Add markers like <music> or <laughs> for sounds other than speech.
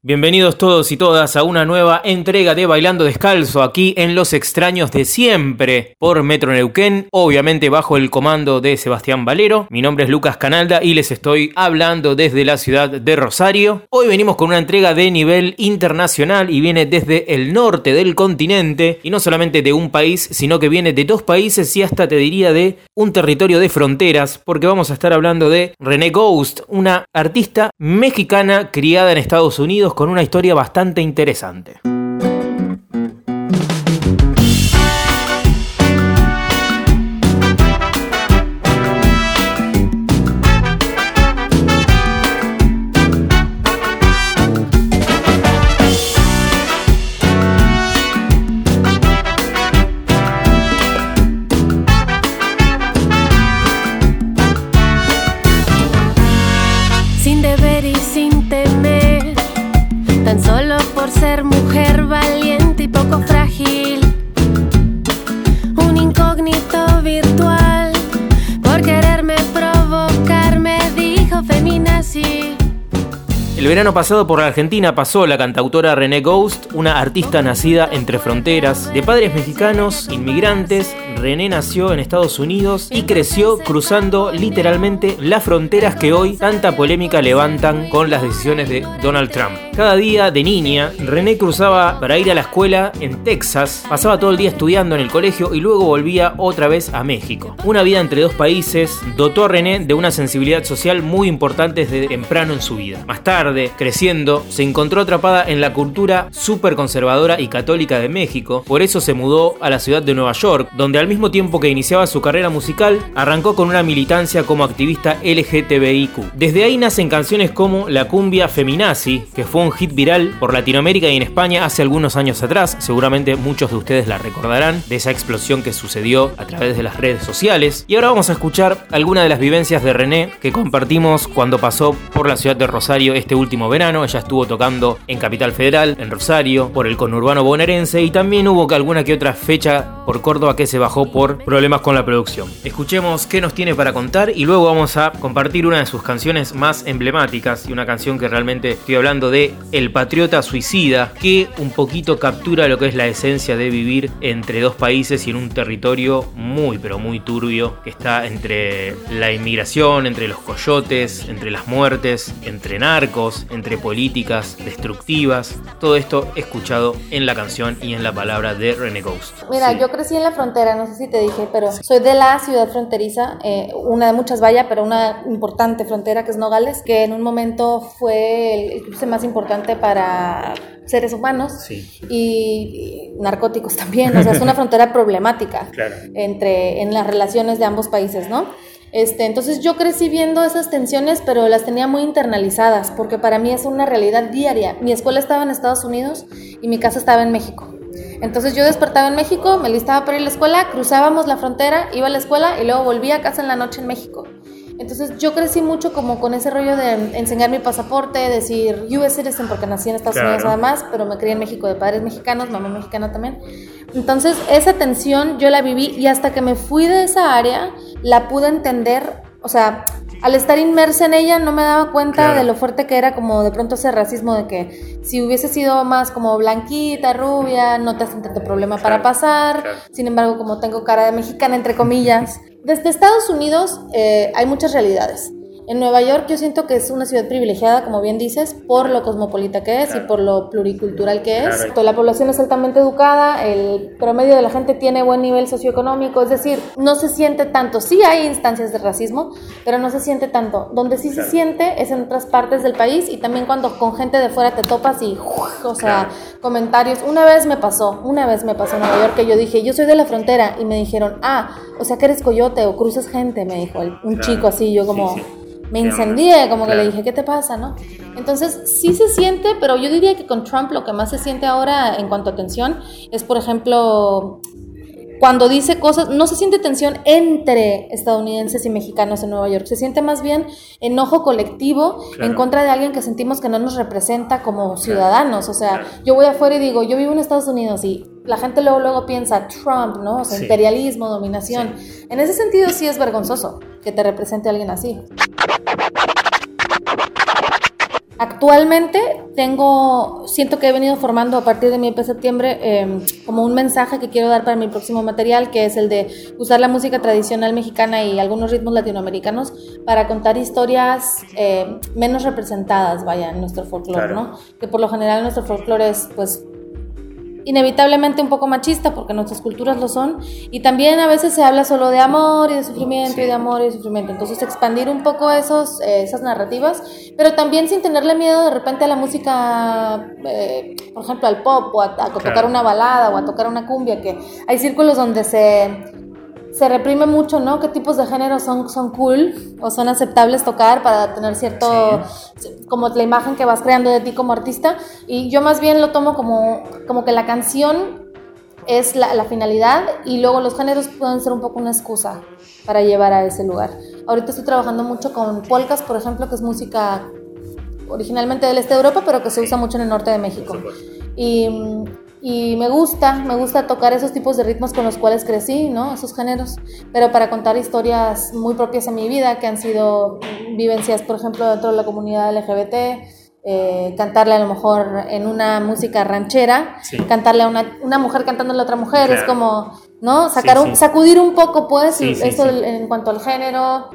Bienvenidos todos y todas a una nueva entrega de Bailando Descalzo aquí en Los Extraños de Siempre por Metro Neuquén, obviamente bajo el comando de Sebastián Valero. Mi nombre es Lucas Canalda y les estoy hablando desde la ciudad de Rosario. Hoy venimos con una entrega de nivel internacional y viene desde el norte del continente y no solamente de un país, sino que viene de dos países y hasta te diría de un territorio de fronteras, porque vamos a estar hablando de René Ghost, una artista mexicana criada en Estados Unidos con una historia bastante interesante. ser mujer valiente y poco frágil. El verano pasado por la Argentina pasó la cantautora René Ghost, una artista nacida entre fronteras, de padres mexicanos, inmigrantes. René nació en Estados Unidos y creció cruzando literalmente las fronteras que hoy tanta polémica levantan con las decisiones de Donald Trump. Cada día de niña, René cruzaba para ir a la escuela en Texas, pasaba todo el día estudiando en el colegio y luego volvía otra vez a México. Una vida entre dos países dotó a René de una sensibilidad social muy importante desde temprano en su vida. Más tarde, creciendo, se encontró atrapada en la cultura súper conservadora y católica de México, por eso se mudó a la ciudad de Nueva York, donde al mismo tiempo que iniciaba su carrera musical, arrancó con una militancia como activista LGTBIQ. Desde ahí nacen canciones como La cumbia feminazi, que fue un hit viral por Latinoamérica y en España hace algunos años atrás, seguramente muchos de ustedes la recordarán, de esa explosión que sucedió a través de las redes sociales. Y ahora vamos a escuchar algunas de las vivencias de René que compartimos cuando pasó por la ciudad de Rosario este último verano. Ella estuvo tocando en Capital Federal, en Rosario, por el conurbano bonaerense y también hubo alguna que otra fecha por Córdoba que se bajó por problemas con la producción. Escuchemos qué nos tiene para contar y luego vamos a compartir una de sus canciones más emblemáticas y una canción que realmente estoy hablando de El Patriota Suicida, que un poquito captura lo que es la esencia de vivir entre dos países y en un territorio muy pero muy turbio que está entre la inmigración, entre los coyotes, entre las muertes, entre narcos, entre políticas destructivas. Todo esto escuchado en la canción y en la palabra de René Ghost. Mira, yo crecí en la frontera, no sé si te dije, pero soy de la ciudad fronteriza, eh, una de muchas vallas, pero una importante frontera que es Nogales, que en un momento fue el, cruce más importante para seres humanos y, narcóticos también, o sea, es una <laughs> frontera problemática entre en las relaciones de ambos países, ¿no? Este, entonces yo crecí viendo esas tensiones, pero las tenía muy internalizadas, porque para mí es una realidad diaria. Mi escuela estaba en Estados Unidos y mi casa estaba en México. Entonces yo despertaba en México, me listaba para ir a la escuela, cruzábamos la frontera, iba a la escuela y luego volvía a casa en la noche en México. Entonces yo crecí mucho como con ese rollo de enseñar mi pasaporte, decir US citizen porque nací en Estados Unidos además, pero me crié en México de padres mexicanos, mamá mexicana también. Entonces esa tensión yo la viví y hasta que me fui de esa área la pude entender, o sea, al estar inmersa en ella no me daba cuenta de lo fuerte que era como de pronto ese racismo de que si hubiese sido más como blanquita, rubia, no te hacen tanto problema para pasar, sin embargo como tengo cara de mexicana entre comillas. <laughs> Desde Estados Unidos eh, hay muchas realidades. En Nueva York yo siento que es una ciudad privilegiada, como bien dices, por lo cosmopolita que es y por lo pluricultural que es. La población es altamente educada, el promedio de la gente tiene buen nivel socioeconómico, es decir, no se siente tanto. Sí hay instancias de racismo, pero no se siente tanto. Donde sí se siente es en otras partes del país y también cuando con gente de fuera te topas y, o sea, comentarios. Una vez me pasó, una vez me pasó en Nueva York que yo dije, yo soy de la frontera y me dijeron, ah, o sea que eres coyote o cruzas gente, me dijo un chico así, yo como me incendié, como que le dije, ¿qué te pasa, no? Entonces, sí se siente, pero yo diría que con Trump lo que más se siente ahora en cuanto a tensión es, por ejemplo, cuando dice cosas, no se siente tensión entre estadounidenses y mexicanos en Nueva York, se siente más bien enojo colectivo en contra de alguien que sentimos que no nos representa como ciudadanos. O sea, yo voy afuera y digo, yo vivo en Estados Unidos y la gente luego, luego piensa Trump, ¿no? O sea, imperialismo, dominación. En ese sentido sí es vergonzoso que te represente alguien así. Actualmente tengo, siento que he venido formando a partir de mi EP septiembre em, como un mensaje que quiero dar para mi próximo material, que es el de usar la música tradicional mexicana y algunos ritmos latinoamericanos para contar historias eh, menos representadas, vaya, en nuestro folclore, ¿no? Que por lo general nuestro folclore es, pues, inevitablemente un poco machista porque nuestras culturas lo son y también a veces se habla solo de amor y de sufrimiento y de amor y de sufrimiento. Entonces expandir un poco esos eh, esas narrativas pero también sin tenerle miedo de repente a la música eh, por ejemplo al pop o a, tocar una balada o a tocar una cumbia que hay círculos donde se se reprime mucho, ¿no? ¿Qué tipos de géneros son, son cool o son aceptables tocar para tener cierto, como la imagen que vas creando de ti como artista? Y yo más bien lo tomo como, como que la canción es la, la finalidad y luego los géneros pueden ser un poco una excusa para llevar a ese lugar. Ahorita estoy trabajando mucho con polkas, por ejemplo, que es música originalmente del este de Europa, pero que se usa mucho en el norte de México. Y y me gusta, me gusta tocar esos tipos de ritmos con los cuales crecí, ¿no? Esos géneros, pero para contar historias muy propias en mi vida, que han sido vivencias, por ejemplo, dentro de la comunidad LGBT, eh, cantarle a lo mejor en una música ranchera, cantarle a una, una, mujer cantándole a otra mujer, es como, ¿no? Sacar Un, sacudir un poco, pues, esto en cuanto al género,